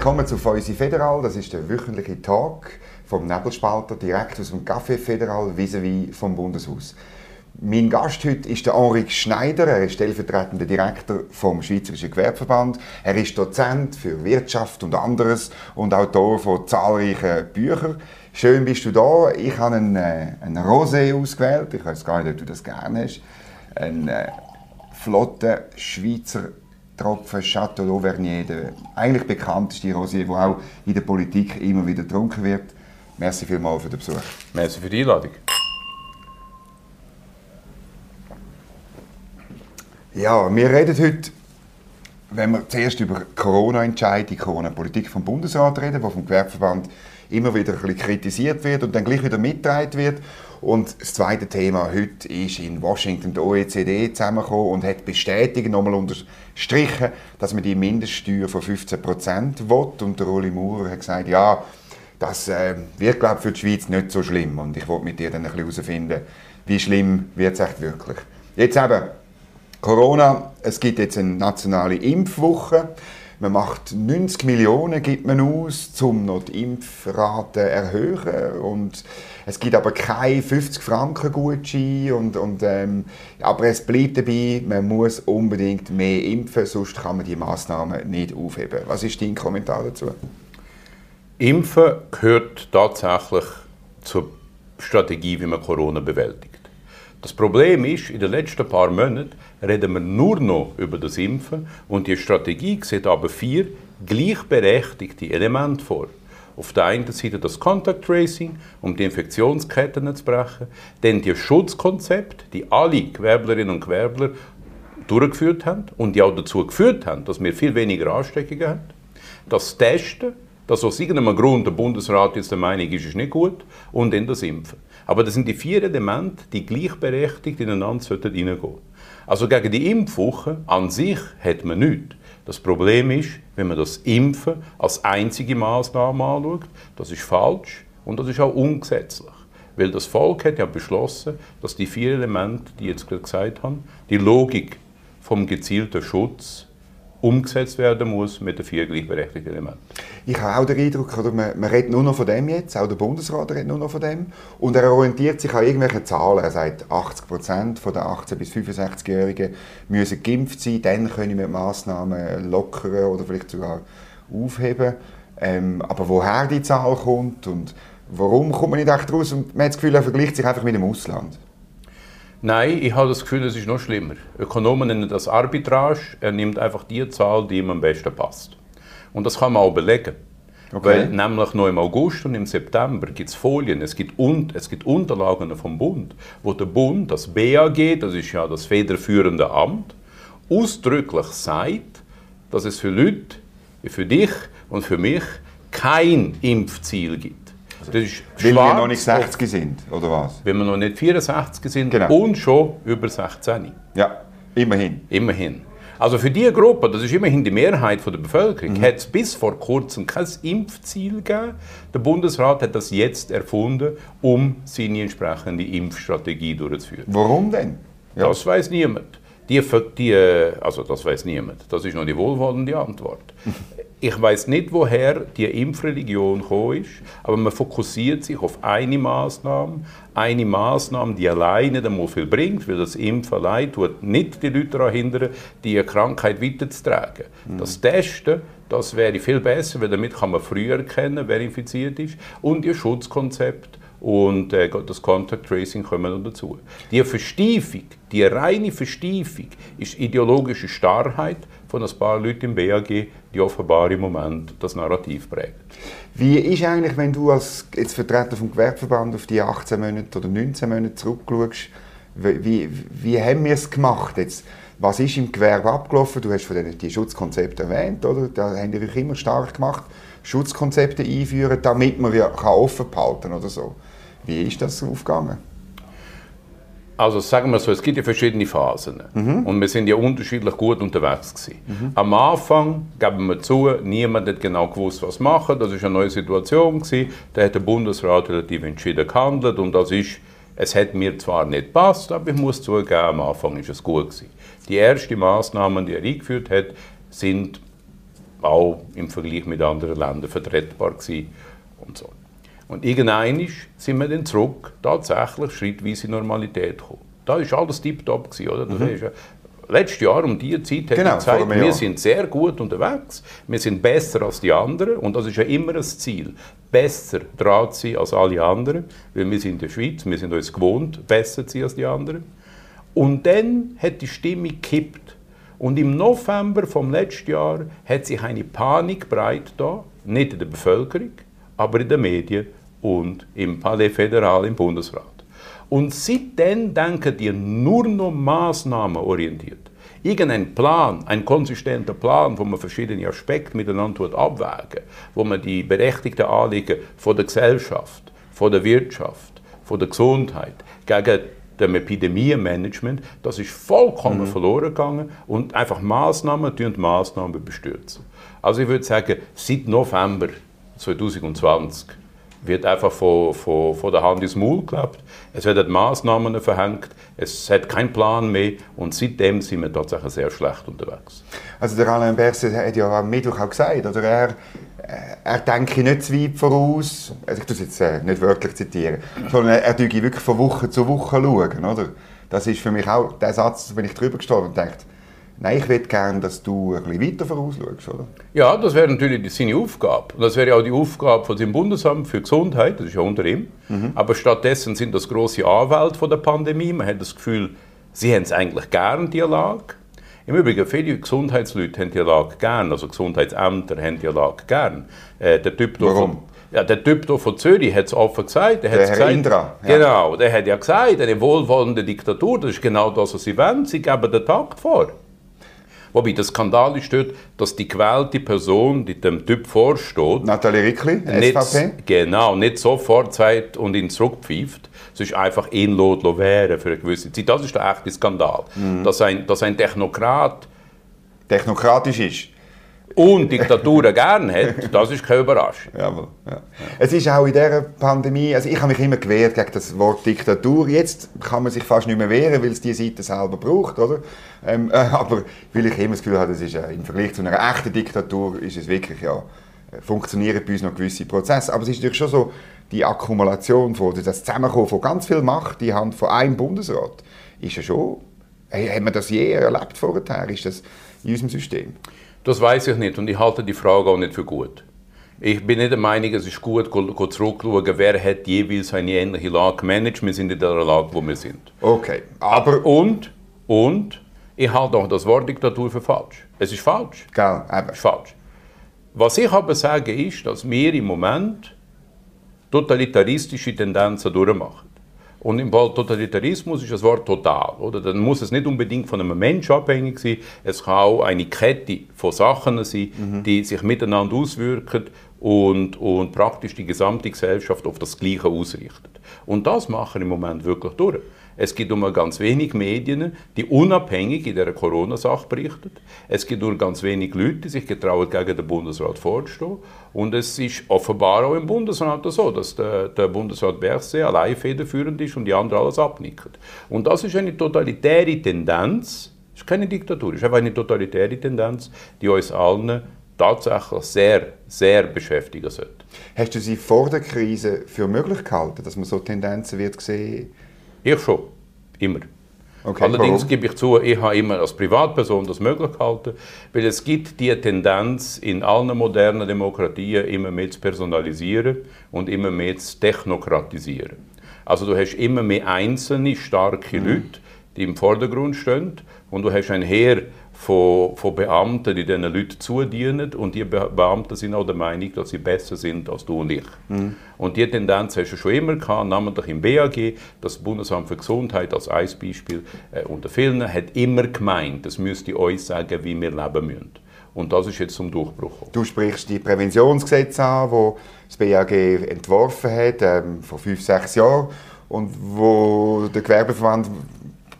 willkommen zu Feusi Federal. Das ist der wöchentliche Talk vom Nebelspalter direkt aus dem Café Federal vis-à-vis vom Bundeshaus. Mein Gast heute ist der Henri Schneider. Er ist stellvertretender Direktor vom Schweizerischen Gewerbeverband. Er ist Dozent für Wirtschaft und anderes und Autor von zahlreichen Büchern. Schön bist du da. Ich habe einen, äh, einen Rosé ausgewählt. Ich weiß gar nicht, ob du das gerne hast. Ein äh, flotter Schweizer Tropfen Chateau d'Auvergne, der eigentlich bekannteste Rosé, der auch in der Politik immer wieder getrunken wird. Merci vielmals für den Besuch. Merci für die Einladung. Ja, wir reden heute, wenn wir zuerst über Corona-Entscheidung, Corona-Politik vom Bundesrat reden, die vom Gewerbeverband immer wieder ein bisschen kritisiert wird und dann gleich wieder mitgetragen wird. Und das zweite Thema heute ist in Washington der OECD zusammengekommen und hat bestätigt, nochmal unterstrichen, dass man die Mindeststeuer von 15% will. Und der Uli Maurer hat gesagt, ja, das äh, wird, glaube ich, für die Schweiz nicht so schlimm. Und ich wollte mit dir dann ein bisschen herausfinden, wie schlimm wird es echt wirklich. Jetzt eben, Corona, es gibt jetzt eine nationale Impfwoche. Man macht 90 Millionen gibt man aus, um noch die Impfrate erhöhen. Und es gibt aber keine 50 Franken Gutschein. Und, und, ähm, aber es bleibt dabei, man muss unbedingt mehr impfen, sonst kann man die Massnahmen nicht aufheben. Was ist dein Kommentar dazu? Impfen gehört tatsächlich zur Strategie, wie man Corona bewältigt. Das Problem ist, in den letzten paar Monaten reden wir nur noch über das Impfen und die Strategie sieht aber vier gleichberechtigte Elemente vor. Auf der einen Seite das Contact Tracing, um die Infektionsketten zu brechen, dann die Schutzkonzepte, die alle Gewerblerinnen und Gewerbler durchgeführt haben und die auch dazu geführt haben, dass wir viel weniger Ansteckungen haben. Das Testen, das aus irgendeinem Grund der Bundesrat jetzt der Meinung ist, ist nicht gut, und dann das Impfen. Aber das sind die vier Elemente, die gleichberechtigt ineinander reingehen sollten. Also gegen die Impfwoche an sich hat man nichts. Das Problem ist, wenn man das Impfen als einzige Maßnahme anschaut, das ist falsch und das ist auch ungesetzlich. Weil das Volk hat ja beschlossen, dass die vier Elemente, die ich jetzt gerade gesagt habe, die Logik vom gezielten Schutz umgesetzt werden muss mit den vier gleichberechtigten Elementen. Ich habe auch den Eindruck, oder man, man redet nur noch von dem jetzt, auch der Bundesrat redet nur noch von dem. Und er orientiert sich an irgendwelchen Zahlen. Er sagt, 80 Prozent der 18- bis 65-Jährigen müssen geimpft sein, dann können wir Massnahmen lockern oder vielleicht sogar aufheben. Ähm, aber woher die Zahl kommt und warum kommt man nicht echt raus? Und man hat das Gefühl, er vergleicht sich einfach mit dem Ausland. Nein, ich habe das Gefühl, es ist noch schlimmer. Ökonomen nennen das Arbitrage. Er nimmt einfach die Zahl, die ihm am besten passt. Und das kann man auch belegen. Okay. Weil nämlich noch im August und im September gibt es Folien, es gibt, und, es gibt Unterlagen vom Bund, wo der Bund, das BAG, das ist ja das federführende Amt, ausdrücklich sagt, dass es für Leute für dich und für mich kein Impfziel gibt. Das ist Weil wir noch nicht 60 sind, oder was? Wenn wir noch nicht 64 sind genau. und schon über 16. Ja, immerhin. Immerhin. Also für diese Gruppe, das ist immerhin die Mehrheit der Bevölkerung, mhm. hat es bis vor kurzem kein Impfziel gegeben. Der Bundesrat hat das jetzt erfunden, um seine entsprechende Impfstrategie durchzuführen. Warum denn? Ja. Das weiß niemand. Die, die, also das weiß niemand. Das ist noch die wohlwollende Antwort. Ich weiß nicht, woher die Impfreligion gekommen ist, aber man fokussiert sich auf eine Maßnahme, eine Maßnahme, die alleine dann viel bringt, weil das Impfen allein tut nicht die Leute daran hindern, die Krankheit weiterzutragen. Mhm. Das Testen, das wäre viel besser, weil damit kann man früher erkennen, wer infiziert ist. Und ihr Schutzkonzept und äh, das Contact Tracing kommen noch dazu. Die Verstiefung, die reine Verstiefung, ist ideologische Starrheit von ein paar Leuten im BAG, die offenbar im Moment das Narrativ prägen. Wie ist eigentlich, wenn du als jetzt Vertreter vom Gewerbeverband auf die 18 Monate oder 19 Monate zurückschaust, wie, wie haben wir es gemacht jetzt? Was ist im Gewerbe abgelaufen? Du hast von denen die Schutzkonzepte erwähnt, oder? Da haben die euch immer stark gemacht, Schutzkonzepte einführen, damit man wieder offen behalten oder so. Wie ist das aufgegangen? Also sagen wir so, es gibt ja verschiedene Phasen mhm. und wir sind ja unterschiedlich gut unterwegs gewesen. Mhm. Am Anfang, geben wir zu, niemand hat genau gewusst, was machen. Das ist eine neue Situation gewesen. Da hat der Bundesrat relativ entschieden gehandelt und das ist, es hat mir zwar nicht gepasst, aber ich muss zugeben, am Anfang ist es gut gewesen. Die ersten Maßnahmen, die er eingeführt hat, sind auch im Vergleich mit anderen Ländern vertretbar gewesen und so. Und irgendwann sind wir dann zurück, tatsächlich schrittweise in Normalität gekommen. Da war alles tiptop, oder? Das mhm. letztes Jahr um diese Zeit hat genau, gezeigt, wir sind sehr gut unterwegs, wir sind besser als die anderen und das ist ja immer das Ziel, besser dran zu sein als alle anderen, weil wir sind in der Schweiz, wir sind uns gewohnt, besser zu sein als die anderen. Und dann hat die Stimmung gekippt. Und im November vom letzten Jahr hat sich eine Panik breit da, nicht in der Bevölkerung, aber in den Medien und im Palais Federal im Bundesrat. Und seitdem denken die nur noch maßnahmenorientiert. Irgendein Plan, ein konsistenter Plan, wo man verschiedene Aspekte miteinander abwägen, wo man die berechtigten Anliegen von der Gesellschaft, von der Wirtschaft, von der Gesundheit gegen dem Epidemienmanagement, das ist vollkommen mhm. verloren gegangen und einfach Maßnahmen und Maßnahmen bestürzen. Also ich würde sagen, seit November 2020 wird einfach von, von, von der Hand ins Maul gelebt. Es werden Maßnahmen verhängt, es hat keinen Plan mehr und seitdem sind wir tatsächlich sehr schlecht unterwegs. Also der Alain Berset hat ja am Mittwoch auch gesagt, oder er, er denke nicht zu weit voraus, also ich tue es jetzt äh, nicht wörtlich zitieren, sondern er, er wirklich von Woche zu Woche schauen, oder? Das ist für mich auch der Satz, wenn ich drüber gestorben und denke, Nein, ich würde gerne, dass du ein bisschen weiter vorausschaust, oder? Ja, das wäre natürlich seine Aufgabe. Und das wäre auch die Aufgabe von dem Bundesamt für Gesundheit, das ist ja unter ihm. Mhm. Aber stattdessen sind das große Anwälte von der Pandemie. Man hat das Gefühl, sie haben es eigentlich gern, die Lage. Im Übrigen, viele Gesundheitsleute haben die Lage gern, also Gesundheitsämter haben die Lage gern. Äh, der Typ Warum? Ja, der Typ hier von Zürich hat es offen gesagt. Der, der Herr gesagt, Indra. Ja. Genau, der hat ja gesagt, eine wohlwollende Diktatur, das ist genau das, was sie wollen. Sie geben den Takt vor. Wobei der Skandal ist dort, dass die gewählte Person, die dem Typ vorsteht, Nathalie Rickli, nicht, SVP? Genau, nicht sofort sagt und ihn zurückpfeift, sondern einfach ihn wären für eine gewisse Zeit. Das ist der echte Skandal. Mhm. Dass, ein, dass ein Technokrat technokratisch ist und Diktaturen gerne hat, das ist keine Überraschung. Jawohl, ja. Es ist auch in dieser Pandemie, also ich habe mich immer gewehrt gegen das Wort Diktatur. Jetzt kann man sich fast nicht mehr wehren, weil es die Seite selber braucht, oder? Ähm, äh, aber weil ich immer das Gefühl habe, das ist, äh, im Vergleich zu einer echten Diktatur ist es wirklich, ja, äh, funktionieren bei uns noch gewisse Prozesse. Aber es ist natürlich schon so, die Akkumulation, von, das Zusammenkommen von ganz viel Macht in Hand von einem Bundesrat, ist ja schon, hey, haben wir das je erlebt vorher? Ist das in unserem System? Das weiß ich nicht und ich halte die Frage auch nicht für gut. Ich bin nicht der Meinung, es ist gut, zurückzuschauen, wer hat jeweils eine ähnliche Lage gemanagt. Wir sind in der Lage, wo wir sind. Okay, aber... Und, und, ich halte auch das Wort Diktatur für falsch. Es ist falsch. Genau, eben. Es ist falsch. Was ich aber sage, ist, dass wir im Moment totalitaristische Tendenzen durchmachen. Und im Fall Totalitarismus ist das Wort total. Oder? Dann muss es nicht unbedingt von einem Menschen abhängig sein. Es kann auch eine Kette von Sachen sein, mhm. die sich miteinander auswirken und, und praktisch die gesamte Gesellschaft auf das Gleiche ausrichtet. Und das machen im Moment wirklich durch. Es gibt nur ganz wenig Medien, die unabhängig in dieser Corona-Sache berichten. Es gibt nur ganz wenig Leute, die sich getrauen, gegen den Bundesrat vorzustehen. Und es ist offenbar auch im Bundesrat so, dass der, der Bundesrat Berset allein federführend ist und die anderen alles abnicken. Und das ist eine totalitäre Tendenz, das ist keine Diktatur, es ist einfach eine totalitäre Tendenz, die uns allen tatsächlich sehr, sehr beschäftigen sollte. Hast du sie vor der Krise für möglich gehalten, dass man so Tendenzen wird sehen ich schon. Immer. Okay, Allerdings warum? gebe ich zu, ich habe immer als Privatperson das möglich gehalten, weil es gibt die Tendenz in allen modernen Demokratien immer mehr zu personalisieren und immer mehr zu technokratisieren. Also du hast immer mehr einzelne starke mhm. Leute, die im Vordergrund stehen und du hast ein Heer von, von Beamten, die diesen Leuten zudienen und die Beamten sind auch der Meinung, dass sie besser sind als du und ich. Mhm. Und diese Tendenz hast du schon immer gehabt, namentlich im BAG, das Bundesamt für Gesundheit als ein Beispiel äh, unter vielen, hat immer gemeint, das müsste uns sagen, wie wir leben müssen. Und das ist jetzt zum Durchbruch gekommen. Du sprichst die Präventionsgesetze an, wo das BAG entworfen hat, ähm, vor fünf, sechs Jahren und wo der Gewerbeverband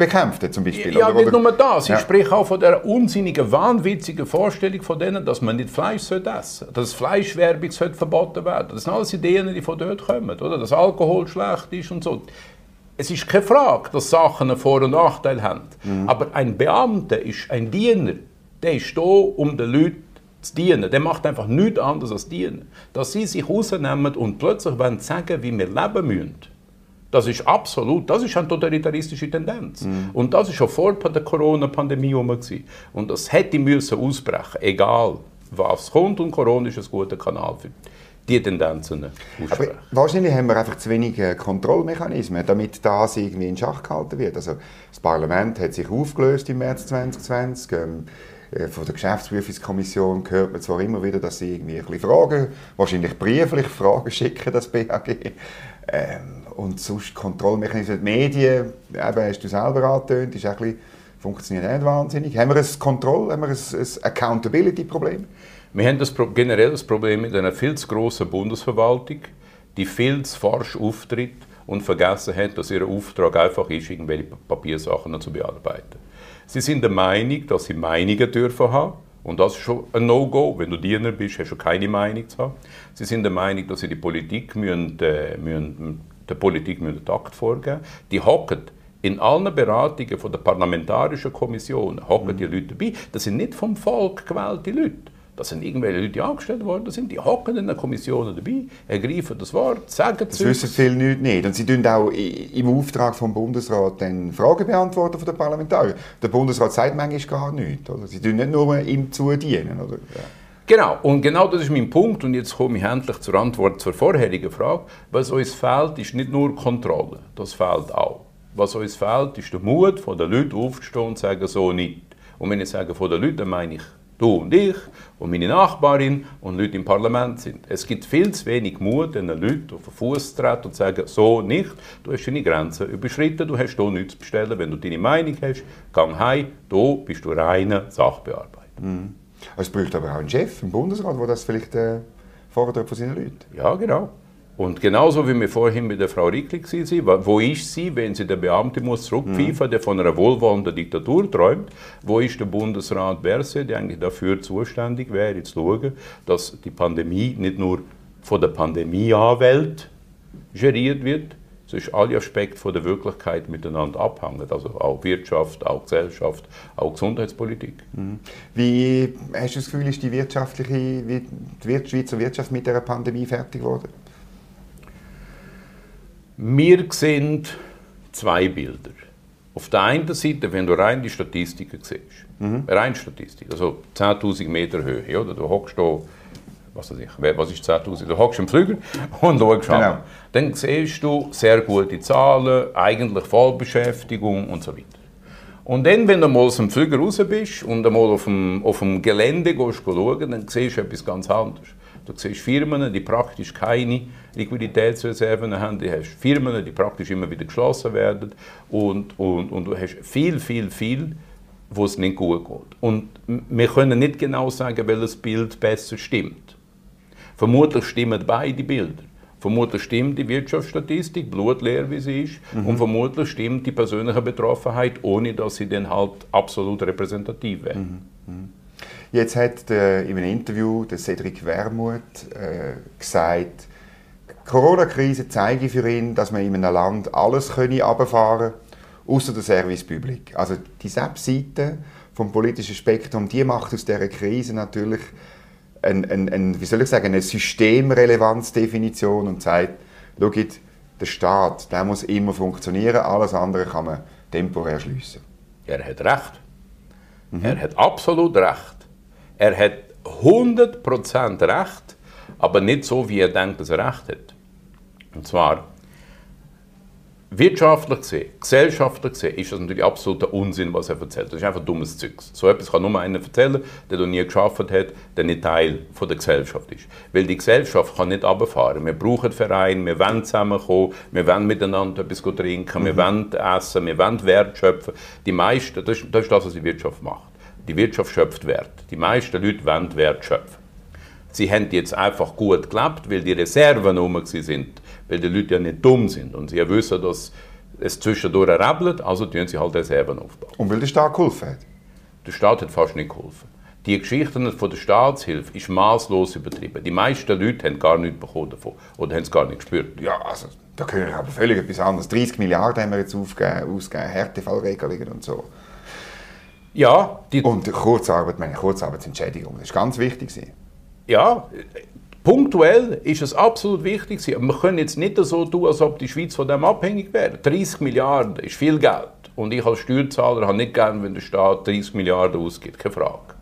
bekämpft zum Beispiel. Ja, oder, nicht nur das. Ich ja. spreche auch von der unsinnigen, wahnwitzigen Vorstellung von denen, dass man nicht Fleisch essen sollte. Dass Fleischwerbung sollte verboten werden. Das sind alles Ideen, die von dort kommen. Oder? Dass Alkohol schlecht ist und so. Es ist keine Frage, dass Sachen einen Vor- und Nachteil haben. Mhm. Aber ein Beamter ist ein Diener. Der ist da, um den Leuten zu dienen, der macht einfach nichts anderes als dienen. Dass sie sich rausnehmen und plötzlich wollen sagen, wie wir leben müssen, das ist absolut, das ist eine totalitaristische Tendenz. Mhm. Und das ist schon vor der Corona-Pandemie rum. Und das hätte müssen ausbrechen, egal was kommt. Und Corona ist ein guter Kanal für die Tendenzen aussprechen. Aber wahrscheinlich haben wir einfach zu wenige Kontrollmechanismen, damit das irgendwie in Schach gehalten wird. Also das Parlament hat sich aufgelöst im März 2020. Ähm, äh, von der Geschäftsprüfungskommission hört man zwar immer wieder, dass sie irgendwie ein bisschen Fragen, wahrscheinlich brieflich Fragen schicken, das BAG. Ähm, und sonst Kontrollmechanismen, die Medien, eben hast du selber angetönt, ist ein bisschen, funktioniert nicht wahnsinnig. Haben wir ein Kontroll, haben wir ein, ein Accountability-Problem? Wir haben das generell das Problem mit einer viel zu grossen Bundesverwaltung, die viel zu falsch auftritt und vergessen hat, dass ihr Auftrag einfach ist, irgendwelche Papiersachen zu bearbeiten. Sie sind der Meinung, dass sie Meinungen dürfen haben. Und das ist schon ein No-Go. Wenn du Diener bist, hast du keine Meinung zu haben. Sie sind der Meinung, dass sie die Politik müssen, äh, müssen, der Politik müssen Takt vorgeben Die hocken in allen Beratungen von der Parlamentarischen Kommission hocken die Leute dabei. Das sind nicht vom Volk gewählte Leute. Das sind irgendwelche Leute, die angestellt worden sind, die hocken in den Kommissionen dabei, ergreifen das Wort, sagen Das Zeugs. wissen viele Leute nicht. Und sie tun auch im Auftrag vom Bundesrat dann Fragen beantworten von den Parlamentariern. Der Bundesrat sagt manchmal gar nichts. Oder? Sie tun nicht nur ihm zudienen. Oder? Ja. Genau, und genau das ist mein Punkt. Und jetzt komme ich endlich zur Antwort zur vorherigen Frage. Was uns fehlt, ist nicht nur Kontrolle, das fehlt auch. Was uns fehlt, ist der Mut von den Leuten aufzustehen und zu sagen, so nicht. Und wenn ich sage von den Leuten, dann meine ich du und ich und meine Nachbarin und Leute im Parlament sind. Es gibt viel zu wenig Mut, den Leuten auf den Fuß zu treten und zu sagen, so nicht, du hast deine Grenzen überschritten, du hast hier nichts zu bestellen. Wenn du deine Meinung hast, geh heim, du bist du reiner Sachbearbeiter. Mhm. Es braucht aber auch einen Chef im Bundesrat, der das vielleicht äh, fordert von seinen Leuten. Ja, genau. Und genauso wie wir vorhin mit der Frau Rickli waren, wo ist sie, wenn sie der Beamte muss zurückpfeifen, mhm. der von einer wohlwollenden Diktatur träumt? Wo ist der Bundesrat Berse, der eigentlich dafür zuständig wäre, zu schauen, dass die Pandemie nicht nur von der Pandemie-Welt geriert wird, sondern alle Aspekte von der Wirklichkeit miteinander abhängen. Also auch Wirtschaft, auch Gesellschaft, auch Gesundheitspolitik. Mhm. Wie hast du das Gefühl, ist die wirtschaftliche, die Schweizer Wirtschaft mit der Pandemie fertig geworden? Wir sehen zwei Bilder. Auf der einen Seite, wenn du rein die Statistiken siehst, mhm. rein Statistik, also 10.000 Meter Höhe, oder? du hockst da, was weiß ich, was ist 10.000, du hockst im Flügel und schaust genau. Dann siehst du sehr gute Zahlen, eigentlich Vollbeschäftigung und so weiter. Und dann, wenn du mal aus dem Flügel raus bist und einmal auf dem, auf dem Gelände gehst, schauen, dann siehst du etwas ganz anderes. Du siehst Firmen, die praktisch keine Liquiditätsreserven haben. Du hast Firmen, die praktisch immer wieder geschlossen werden. Und, und, und du hast viel, viel, viel, wo es nicht gut geht. Und wir können nicht genau sagen, welches Bild besser stimmt. Vermutlich stimmen beide Bilder. Vermutlich stimmt die Wirtschaftsstatistik, blutleer wie sie ist, mhm. und vermutlich stimmt die persönliche Betroffenheit, ohne dass sie dann halt absolut repräsentativ wäre. Mhm. Mhm. Jetzt hat der, in einem Interview der Cedric Wermuth äh, gesagt, die Corona-Krise zeige für ihn, dass man in einem Land alles könne runterfahren außer der Service Public. Also die Webseite vom politischen Spektrum, die macht aus dieser Krise natürlich ein, ein, ein, wie soll ich sagen, eine Systemrelevanzdefinition und sagt, schau, der Staat, der muss immer funktionieren, alles andere kann man temporär schließen. Er hat recht. Mhm. Er hat absolut recht. Er hat 100% Recht, aber nicht so, wie er denkt, dass er Recht hat. Und zwar, wirtschaftlich gesehen, gesellschaftlich gesehen, ist das natürlich absoluter Unsinn, was er erzählt. Das ist einfach dummes Zeugs. So etwas kann nur einer erzählen, der noch nie geschafft hat, der nicht Teil von der Gesellschaft ist. Weil die Gesellschaft kann nicht runterfahren. Wir brauchen Vereine, wir wollen zusammenkommen, wir wollen miteinander etwas trinken, mhm. wir wollen essen, wir wollen Wert schöpfen. Die meisten, das ist, das ist das, was die Wirtschaft macht. Die Wirtschaft schöpft Wert. Die meisten Leute wollen Wert schöpfen. Sie haben jetzt einfach gut gelebt, weil die Reserven rum sind, weil die Leute ja nicht dumm sind und sie wissen, dass es zwischendurch rappelt, also tun sie halt Reserven aufbauen. Und weil der Staat geholfen hat? Der Staat hat fast nicht geholfen. Die Geschichten von der Staatshilfe ist maßlos übertrieben. Die meisten Leute haben gar nichts bekommen davon oder haben es gar nicht gespürt. Ja, also da können wir aber völlig etwas anderes. 30 Milliarden haben wir jetzt aufgegeben, ausgegeben, Härtefallregelungen und so. Ja, die und Kurzarbeit, meine Kurzarbeitsentschädigung, das ist ganz wichtig. Ja, punktuell ist es absolut wichtig. Wir können jetzt nicht so tun, als ob die Schweiz von dem abhängig wäre. 30 Milliarden ist viel Geld. Und ich als Steuerzahler habe nicht gern, wenn der Staat 30 Milliarden ausgibt, keine Frage.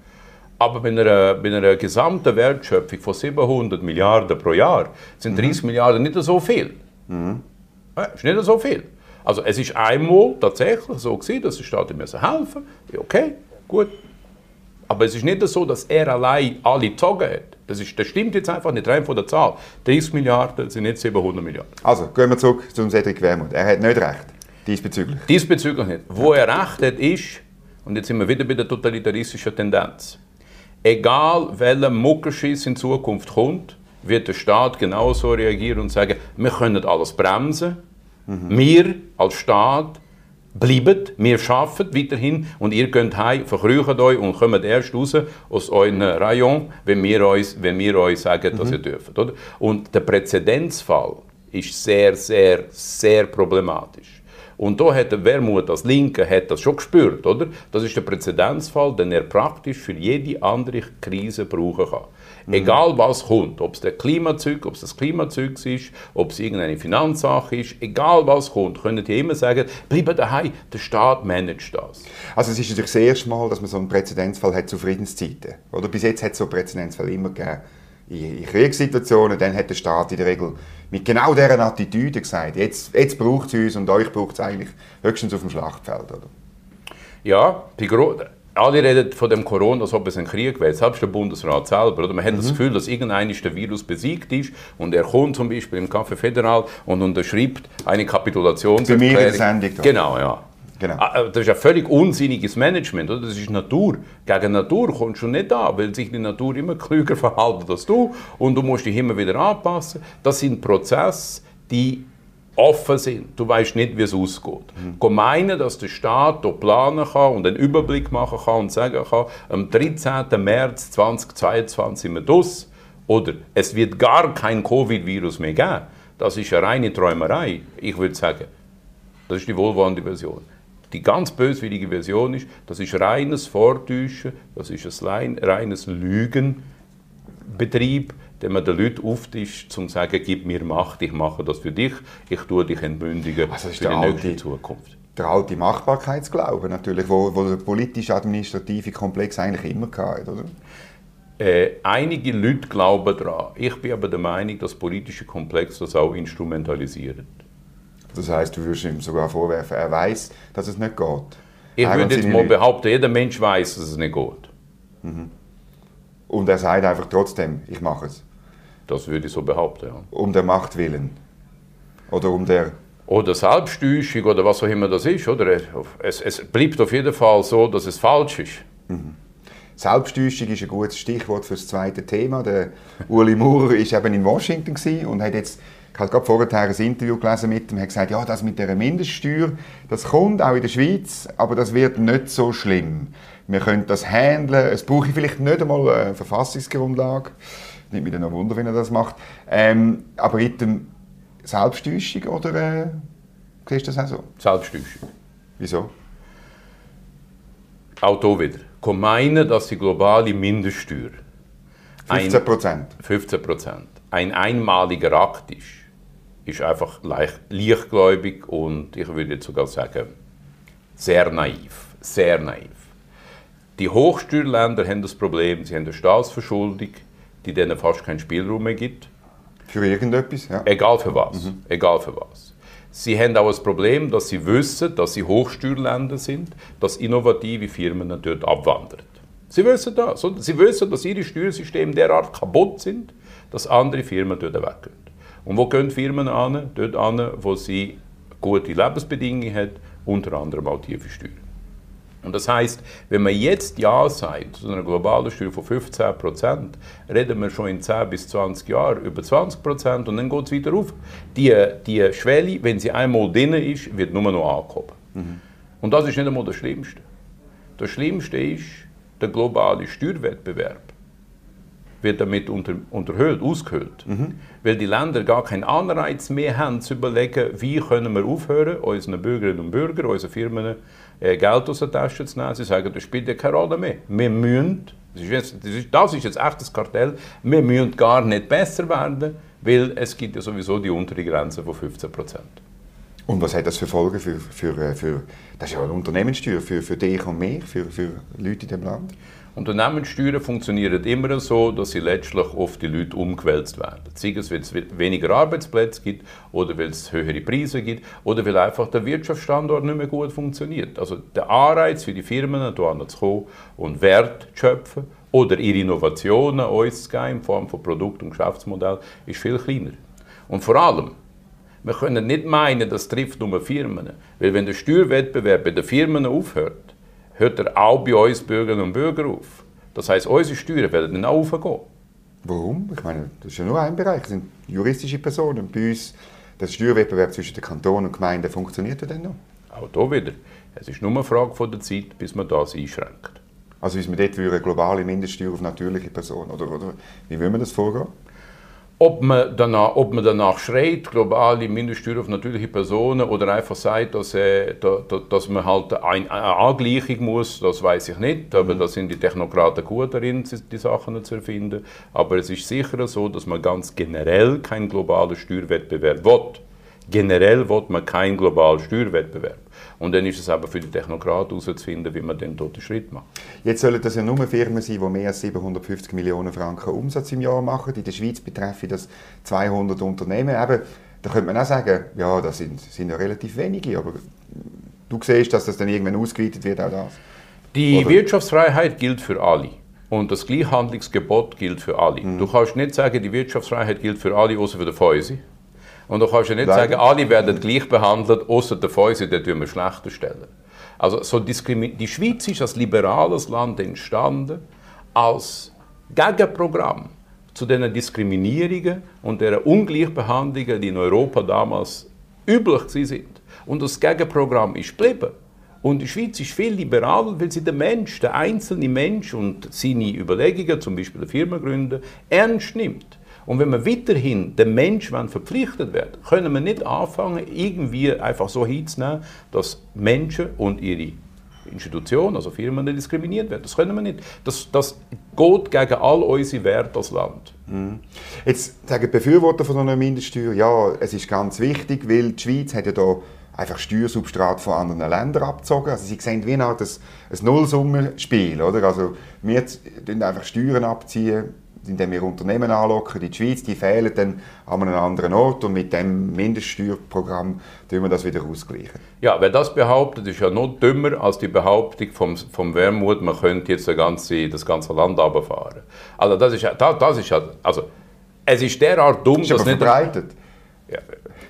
Aber bei einer, bei einer gesamten Wertschöpfung von 700 Milliarden pro Jahr sind 30 mhm. Milliarden nicht so viel. Mhm. Ja, ist nicht so viel. Also es ist einmal tatsächlich so gewesen, dass der Staat ihm helfen musste. Okay, gut. Aber es ist nicht so, dass er allein alle gezogen hat. Das, ist, das stimmt jetzt einfach nicht rein von der Zahl. 30 Milliarden sind nicht 700 Milliarden. Also, gehen wir zurück zum Cedric Wermuth. Er hat nicht recht, diesbezüglich. Diesbezüglich nicht. Wo er recht hat, ist, und jetzt sind wir wieder bei der totalitaristischen Tendenz, egal welcher Muckerschiss in Zukunft kommt, wird der Staat genauso reagieren und sagen, wir können alles bremsen, Mhm. Wir als Staat bleiben, wir arbeiten weiterhin und ihr könnt heim, verkrüchen euch und kommt erst raus aus eurem Rayon, wenn wir, uns, wenn wir euch sagen, dass mhm. ihr dürft. Oder? Und der Präzedenzfall ist sehr, sehr, sehr problematisch. Und da hat der Wermut als Linke hat das schon gespürt, oder? Das ist der Präzedenzfall, den er praktisch für jede andere Krise brauchen kann. Mhm. Egal was kommt, ob es der Klimazeug, ob es das Klimazeug ist, ob es irgendeine Finanzsache ist, egal was kommt, können die immer sagen, bleiben daheim, der Staat managt das. Also es ist natürlich das erste Mal, dass man so einen Präzedenzfall hat zu Friedenszeiten. Oder bis jetzt hat es so einen Präzedenzfall immer gegeben. In Kriegssituationen, dann hat der Staat in der Regel mit genau dieser Attitüde gesagt, jetzt, jetzt braucht es uns und euch braucht es eigentlich höchstens auf dem Schlachtfeld. Oder? Ja, die Gro alle reden von dem Corona, als ob es ein Krieg wäre, selbst der Bundesrat selber. Oder? Man hat mhm. das Gefühl, dass irgendein der Virus besiegt ist und er kommt zum Beispiel im Café Federal und unterschreibt eine Kapitulationserklärung. Bei mir Sendung. Genau, ja. Genau. Ah, äh, das ist ein völlig unsinniges Management. Oder? Das ist Natur. Gegen Natur kommst du nicht an, weil sich die Natur immer klüger verhält als du und du musst dich immer wieder anpassen. Das sind Prozesse, die offen sind. Du weißt nicht, wie es ausgeht. Mhm. meinen, dass der Staat hier planen kann und einen Überblick machen kann und sagen kann, am 13. März 2022 sind wir das oder es wird gar kein Covid-Virus mehr geben. Das ist eine reine Träumerei. Ich würde sagen, das ist die wohlwollende Version. Die ganz böswillige Version ist, das ist reines Vortäuschen, das ist ein reines Lügenbetrieb den man den Leuten auftischt, um zu sagen, gib mir Macht, ich mache das für dich, ich tue dich entmündigen also für die alte, nächste Zukunft. Der alte Machbarkeitsglaube natürlich, wo, wo der politisch-administrative Komplex eigentlich immer hatte, oder? Äh, einige Leute glauben daran. Ich bin aber der Meinung, dass politische Komplex das auch instrumentalisieren. Das heißt, du würdest ihm sogar vorwerfen, er weiß, dass es nicht geht. Ich er würde jetzt mal Leute. behaupten, jeder Mensch weiß, dass es nicht geht. Mhm. Und er sagt einfach trotzdem, ich mache es. Das würde ich so behaupten, ja. Um der Macht willen? Oder um der... Oder Selbsttäuschung oder was auch immer das ist, oder? Es, es bleibt auf jeden Fall so, dass es falsch ist. Mhm. Selbsttäuschung ist ein gutes Stichwort für das zweite Thema. Der Uli Maurer war eben in Washington und hat jetzt ich habe gerade vorher ein Interview gelesen mit ihm, hat gesagt, ja, das mit der Mindeststeuer, das kommt auch in der Schweiz, aber das wird nicht so schlimm. Wir können das handeln, es brauche vielleicht nicht einmal eine Verfassungsgrundlage. Nicht dann noch Wunder, wenn er das macht. Ähm, aber in dem Selbsttäuschung oder äh, siehst du das auch so? Selbsttäuschung. Wieso? Auch hier wieder. Ich meine, dass die globale Mindeststeuer 15 Prozent. 15 Prozent. Ein einmaliger Akt ist, ist einfach leicht, leichtgläubig und ich würde jetzt sogar sagen, sehr naiv. Sehr naiv. Die Hochsteuerländer haben das Problem, sie haben eine Staatsverschuldung, die denen fast keinen Spielraum mehr gibt. Für irgendetwas, ja. Egal für was. Mhm. Egal für was. Sie haben auch das Problem, dass sie wissen, dass sie Hochsteuerländer sind, dass innovative Firmen dort abwandern. Sie wissen das. Sie wissen, dass ihre Steuersysteme derart kaputt sind, dass andere Firmen dort weggehen. Und wo gehen Firmen an? Dort an, wo sie gute Lebensbedingungen haben, unter anderem auch tiefe Steuern. Und das heißt, wenn man jetzt Ja sagt zu einer globalen Steuer von 15 Prozent, reden wir schon in 10 bis 20 Jahren über 20 Prozent und dann geht es wieder auf. Die, die Schwelle, wenn sie einmal drin ist, wird nur noch angehoben. Mhm. Und das ist nicht einmal das Schlimmste. Das Schlimmste ist der globale Steuerwettbewerb. wird damit unter, unterhöhlt, ausgehöhlt. Mhm. Weil die Länder gar keinen Anreiz mehr haben, zu überlegen, wie können wir aufhören, unseren Bürgerinnen und Bürgern, unseren Firmen Geld aus der Tasche zu nehmen. Sie sagen, das spielt ja keine Rolle mehr. Wir müssen, das ist, jetzt, das, ist, das ist jetzt echtes Kartell, wir müssen gar nicht besser werden, weil es gibt ja sowieso die untere Grenze von 15 Prozent. Und was hat das für Folgen für, für, äh, für das ist ja eine Unternehmenssteuer für, für dich und mich, für, für Leute in dem Land? Unternehmenssteuern funktionieren immer so, dass sie letztlich auf die Leute umgewälzt werden. Sei es, weil es weniger Arbeitsplätze gibt oder weil es höhere Preise gibt oder weil einfach der Wirtschaftsstandort nicht mehr gut funktioniert. Also der Anreiz für die Firmen, hierher zu kommen und Wert zu schöpfen oder ihre Innovationen uns zu geben in Form von Produkt- und Geschäftsmodell ist viel kleiner. Und vor allem, wir können nicht meinen, das trifft nur Firmen. Weil wenn der Steuerwettbewerb bei den Firmen aufhört, hört er auch bei uns Bürgerinnen und Bürgern auf. Das heisst, unsere Steuern werden dann auch aufgehen. Warum? Ich meine, das ist ja nur ein Bereich, das sind juristische Personen. Bei uns, der Steuerwettbewerb zwischen den Kantonen und Gemeinden funktioniert ja dann noch. Auch hier wieder. Es ist nur eine Frage von der Zeit, bis man das einschränkt. Also ist man dort für eine globale Mindeststeuer auf natürliche Personen? Oder, oder wie will man das vorgehen? Ob man, danach, ob man danach schreit, globale Mindeststeuer auf natürliche Personen, oder einfach sagt, dass, äh, da, dass man halt ein, eine Angleichung muss, das weiß ich nicht. Aber mhm. da sind die Technokraten gut darin, die Sachen zu erfinden. Aber es ist sicher so, dass man ganz generell keinen globalen Steuerwettbewerb will. Generell will man keinen globalen Steuerwettbewerb. Und dann ist es aber für die Technokraten herauszufinden, wie man den den Schritt macht. Jetzt sollen das ja nur Firmen sein, die mehr als 750 Millionen Franken Umsatz im Jahr machen. In der Schweiz betreffen das 200 Unternehmen. Eben, da könnte man auch sagen, ja, das sind, sind ja relativ wenige, aber du siehst, dass das dann irgendwann ausgeweitet wird, auch das. Die Oder? Wirtschaftsfreiheit gilt für alle. Und das Gleichhandlungsgebot gilt für alle. Mhm. Du kannst nicht sagen, die Wirtschaftsfreiheit gilt für alle, außer für den Fäuse. Und du kannst ja nicht Leider. sagen, alle werden gleich behandelt, außer der Fäuse, der tun wir schlechter stellen. Also so die Schweiz ist als liberales Land entstanden, als Gegenprogramm zu den Diskriminierungen und der Ungleichbehandlungen, die in Europa damals üblich sind. Und das Gegenprogramm ist geblieben. Und die Schweiz ist viel liberaler, weil sie den Mensch, der einzelne Mensch und seine Überlegungen, zum Beispiel der Firmengründer, ernst nimmt. Und wenn wir weiterhin dem Menschen verpflichtet werden, können wir nicht anfangen, irgendwie einfach so hinzunehmen, dass Menschen und ihre Institutionen, also Firmen, diskriminiert werden. Das können wir nicht. Das, das geht gegen all unsere Werte als Land. Mhm. Jetzt sagen Befürworter von einer Mindeststeuer, ja, es ist ganz wichtig, weil die Schweiz hat ja da einfach Steuersubstrat von anderen Ländern abgezogen. Also sie sehen wie eine Art ein, ein Nullsummenspiel, oder? Also wir einfach Steuern abziehen indem wir Unternehmen anlocken in die Schweiz, die fehlen dann an einem anderen Ort und mit dem Mindeststeuerprogramm tun wir das wieder ausgleichen. Ja, wer das behauptet, ist ja noch dümmer als die Behauptung vom, vom Wermut, man könnte jetzt das ganze, das ganze Land runterfahren. Also das ist, das, das ist also es ist derart dumm, ist dass nicht... verbreitet. Ja,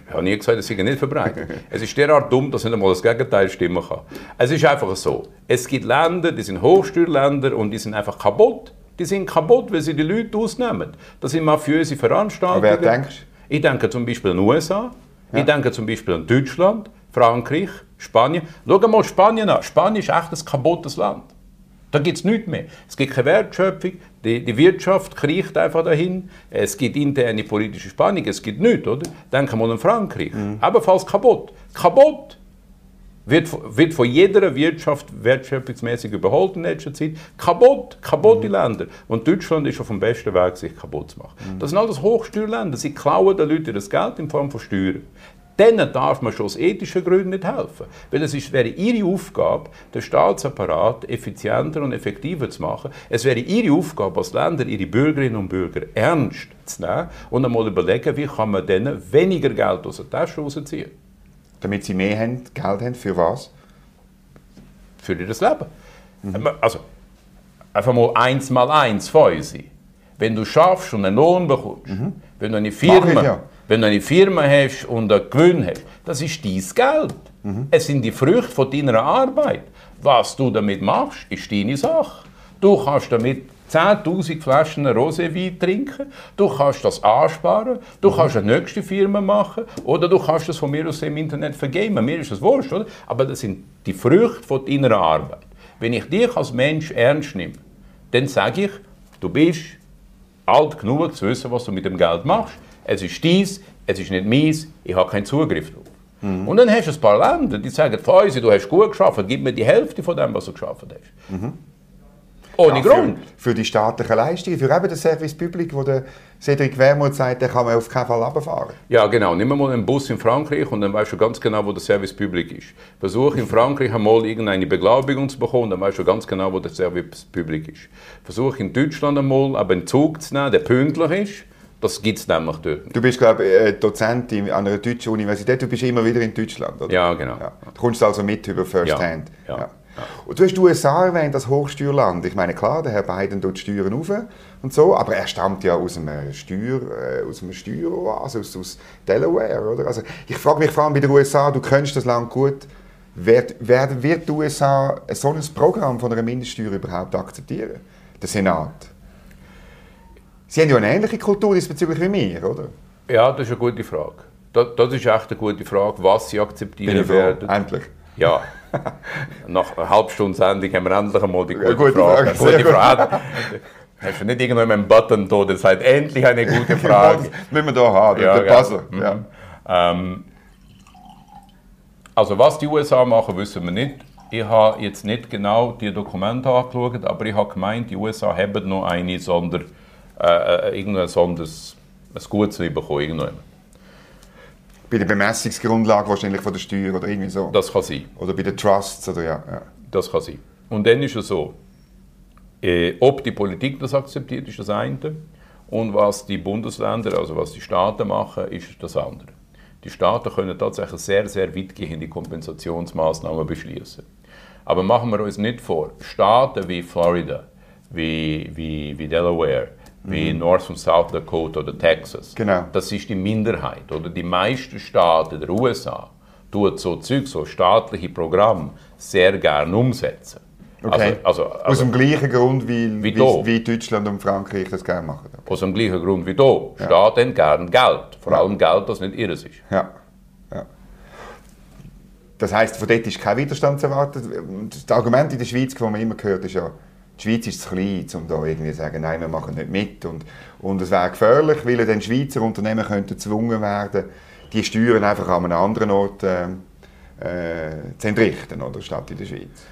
ich habe nie gesagt, es sei nicht verbreitet. es ist derart dumm, dass nicht einmal das Gegenteil stimmen kann. Es ist einfach so, es gibt Länder, die sind Hochsteuerländer und die sind einfach kaputt die sind kaputt, weil sie die Leute ausnehmen. Das sind mafiöse Veranstaltungen. Aber wer denkst Ich denke zum Beispiel an den USA, ja. ich denke zum Beispiel an Deutschland, Frankreich, Spanien. Schau mal Spanien an. Spanien ist echt ein kaputtes Land. Da gibt es nichts mehr. Es gibt keine Wertschöpfung, die, die, Wirtschaft kriecht einfach dahin, es gibt interne politische Spannung, es gibt nichts, oder? Denken wir an Frankreich. Mhm. Ebenfalls kaputt. Kaputt! Wird, wird von jeder Wirtschaft wertschöpfungsmäßig überholt in letzter Zeit. Kaputt, kaputte mhm. Länder. Und Deutschland ist auf dem besten Weg, sich kaputt zu machen. Mhm. Das sind alles Hochsteuerländer. Sie klauen den Leuten das Geld in Form von Steuern. Denen darf man schon aus ethischen Gründen nicht helfen. Weil es ist, wäre ihre Aufgabe, den Staatsapparat effizienter und effektiver zu machen. Es wäre ihre Aufgabe als Länder, ihre Bürgerinnen und Bürger ernst zu nehmen und einmal überlegen, wie kann man denen weniger Geld aus der Tasche rausziehen. Damit sie mehr haben, Geld haben, für was? Für ihr Leben. Mhm. Also, einfach mal eins mal eins für uns. Wenn du schaffst und einen Lohn bekommst, mhm. wenn, du eine Firma, ich, ja. wenn du eine Firma hast und einen Gewinn hast, das ist dein Geld. Mhm. Es sind die Früchte von deiner Arbeit. Was du damit machst, ist deine Sache. Du kannst damit 10.000 Flaschen Roséwein trinken, du kannst das ansparen, du kannst eine nächste Firma machen oder du kannst das von mir aus im Internet vergeben. Mir ist das wurscht, oder? Aber das sind die Früchte von deiner Arbeit. Wenn ich dich als Mensch ernst nehme, dann sage ich, du bist alt genug zu wissen, was du mit dem Geld machst. Es ist dies, es ist nicht meins, ich habe keinen Zugriff drauf. Mhm. Und dann hast du ein paar Länder, die sagen, Fäuse, du hast gut geschafft, gib mir die Hälfte von dem, was du geschafft hast. Mhm. Ohne ja, Grund. Für, für, die staatlichen Leistungen, für eben das Service Public, wo der Cedric Wermuth sagt, den kann man auf keinen Fall runterfahren. Ja, genau. Nimm mal einen Bus in Frankreich und dann weißt du ganz genau, wo der Service Public ist. Versuch in Frankreich einmal irgendeine Beglaubigung zu bekommen, dann weißt du ganz genau, wo der Service Public ist. Versuch in Deutschland einmal einen Zug zu nehmen, der pünktlich ist. Das gibt es nämlich dort. Du bist, glaube ich, äh, Dozent an einer deutschen Universität. Du bist immer wieder in Deutschland, oder? Ja, genau. Ja. Du kommst also mit über First ja. Hand. Ja. Und du hast die USA erwähnt, das Hochsteuerland. Ich meine, klar, der Herr Biden tut Steuern auf und so, aber er stammt ja aus einem Steuer, äh, aus einem Steueroase, aus, aus Delaware, oder? Also ich frage mich vor allem bei den USA, du kennst das Land gut, wird, wird, wird die USA so ein Programm von einer Mindeststeuer überhaupt akzeptieren? Der Senat? Sie haben ja eine ähnliche Kultur diesbezüglich wie wir, oder? Ja, das ist eine gute Frage. Das, das ist echt eine gute Frage, was Sie akzeptieren werden. Endlich. Ja, nach einer halben Stunde Sendung haben wir endlich einmal die gute, gute Frage. Frage. Gute Frage. Hast du nicht irgendwann einen Button da, der sagt, endlich eine gute Frage? das müssen wir da haben, ja, der ja. Puzzle. Mhm. Ja. Ähm, also was die USA machen, wissen wir nicht. Ich habe jetzt nicht genau die Dokumente angeschaut, aber ich habe gemeint, die USA haben noch eine Sonder, äh, äh irgendein Sonders, ein Gutes bekommen. Bei der Bemessungsgrundlage wahrscheinlich von der Steuer oder irgendwie so. Das kann sein. Oder bei den Trusts oder ja. ja. Das kann sein. Und dann ist es so, äh, ob die Politik das akzeptiert, ist das eine. Und was die Bundesländer, also was die Staaten machen, ist das andere. Die Staaten können tatsächlich sehr, sehr weitgehende Kompensationsmaßnahmen beschließen. Aber machen wir uns nicht vor, Staaten wie Florida, wie, wie, wie Delaware, wie mhm. North und South Dakota oder Texas. Genau. Das ist die Minderheit. Oder die meisten Staaten der USA tun so Zeug, so staatliche Programme sehr gerne umsetzen. Okay. Also, also, also, aus dem gleichen Grund, wie, wie, wie, wie, Deutschland und Frankreich das gerne machen. Okay. Aus dem gleichen Grund wie hier. Ja. Staaten gerne Geld. Vor allem Geld, das nicht ihres ist. Ja. ja. Das heisst, von dort ist kein Widerstand zu erwarten. Das Argument in der Schweiz, das man immer hört, ist ja, die Schweiz ist zu klein, um da irgendwie zu sagen, nein, wir machen nicht mit. Und, und es wäre gefährlich, weil dann Schweizer Unternehmen könnten gezwungen werden, die Steuern einfach an einem anderen Ort äh, äh, zu entrichten, oder, statt in der Schweiz.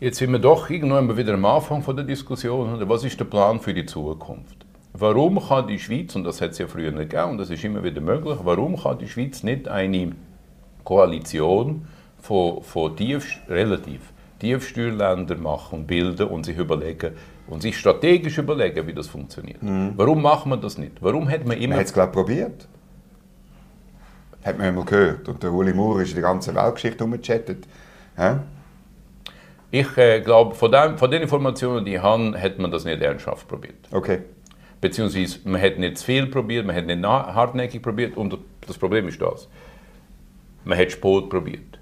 Jetzt sind wir doch irgendwann wieder am Anfang von der Diskussion. Was ist der Plan für die Zukunft? Warum kann die Schweiz, und das hat es ja früher nicht gegeben, und das ist immer wieder möglich, warum kann die Schweiz nicht eine Koalition von, von tief, relativ Tiefsteuerländer machen, bilden und sich überlegen und sich strategisch überlegen, wie das funktioniert. Mhm. Warum macht man das nicht? Warum hat man immer... Man hat es, glaube probiert. Hat man einmal gehört. Und der Uli Moore ist in der ganzen Weltgeschichte umgechattet. Ich äh, glaube, von, von den Informationen, die ich habe, hat man das nicht ernsthaft probiert. Okay. Beziehungsweise man hat nicht zu viel probiert, man hat nicht hartnäckig probiert und das Problem ist das. Man hat Sport probiert.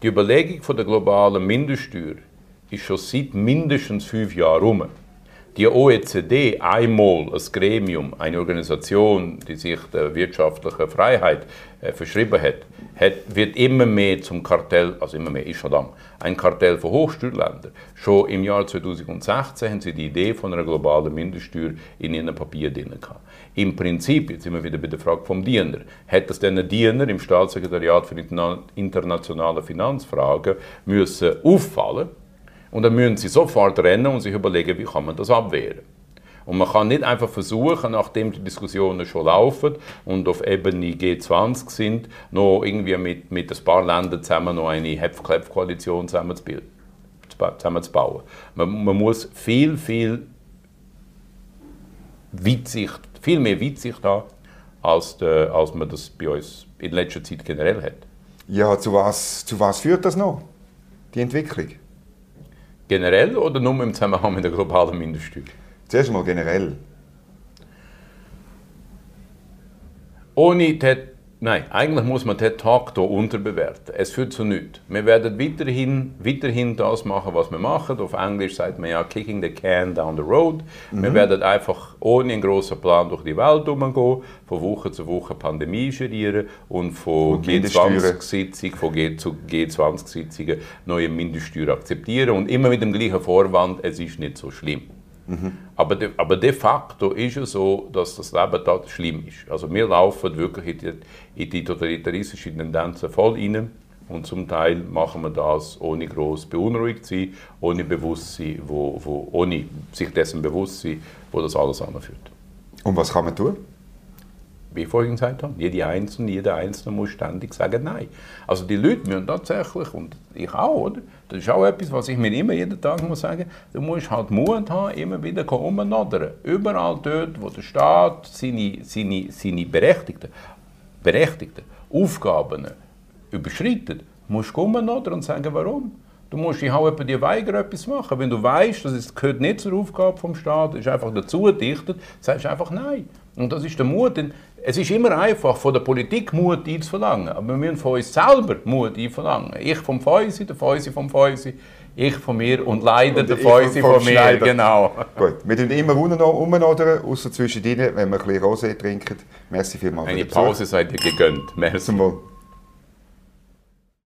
Die Überlegung von der globalen Mindeststeuer ist schon seit mindestens fünf Jahren rum. Die OECD, einmal als Gremium, eine Organisation, die sich der wirtschaftlichen Freiheit äh, verschrieben hat, hat, wird immer mehr zum Kartell, also immer mehr, ist schon lang, ein Kartell von Hochsteuerländern. Schon im Jahr 2016 haben sie die Idee von einer globalen Mindeststeuer in ihren Papier drin gehabt. Im Prinzip, jetzt sind wir wieder bei der Frage vom Diener, hätte es denn ein Diener im Staatssekretariat für internationale Finanzfragen müssen auffallen und dann müssen sie sofort rennen und sich überlegen, wie kann man das abwehren. Und man kann nicht einfach versuchen, nachdem die Diskussionen schon laufen und auf Ebene G20 sind, noch irgendwie mit, mit ein paar Ländern zusammen noch eine Hepf-Klepf-Koalition zusammenzubauen. Man, man muss viel, viel Weitsicht, viel mehr Weitsicht haben, als, de, als man das bei uns in letzter Zeit generell hat. Ja, zu was, zu was führt das noch, die Entwicklung? Generell oder nur im Zusammenhang mit der globalen Mindeststeuer? Zuerst mal generell. Ohne den, nein, eigentlich muss man den Tag hier unterbewerten. Es führt zu nichts. Wir werden weiterhin, weiterhin das machen, was wir machen. Auf Englisch sagt man ja kicking the can down the road. Mhm. Wir werden einfach ohne einen grossen Plan durch die Welt umgehen, von Woche zu Woche Pandemie gerieren und von G20-Sitzung von G zu G20-Sitzungen neue Mindeststeuer akzeptieren und immer mit dem gleichen Vorwand, es ist nicht so schlimm. Mhm. Aber, de, aber de facto ist es so, dass das Leben dort schlimm ist. Also wir laufen wirklich in die, in die totalitaristische Tendenzen voll rein. Und zum Teil machen wir das ohne groß beunruhigt zu sein, ohne Bewusstsein, wo, wo, ohne sich dessen bewusst sein, wo das alles anführt. Und was kann man tun? Wie ich vorhin gesagt habe, jede Einzelne, jeder Einzelne muss ständig sagen Nein. Also die Leute müssen tatsächlich, und ich auch, oder? Das ist auch etwas, was ich mir immer jeden Tag muss sagen du musst halt Mut haben, immer wieder umnadern. Überall dort, wo der Staat seine, seine, seine berechtigten, berechtigten Aufgaben überschreitet, musst du umnadern und sagen, warum. Du musst dich auch die weigern, etwas machen. Wenn du weißt, dass es gehört nicht zur Aufgabe des Staates, ist einfach dazu gedichtet, sagst du einfach Nein. Und das ist der Mut. Denn es ist immer einfach, von der Politik Mut einzuverlangen, aber wir müssen von uns selber Mut einverlangen. Ich vom Fäusi, der Fäusi vom Fäusi, ich von mir und leider und der Fäusi von mir. Schneider. Genau. Gut, wir tun immer umeinander, außer zwischen ihnen, wenn wir ein bisschen Rosé trinken. Merci vielmals. Eine Pause seid ihr gegönnt. Merci. Mal.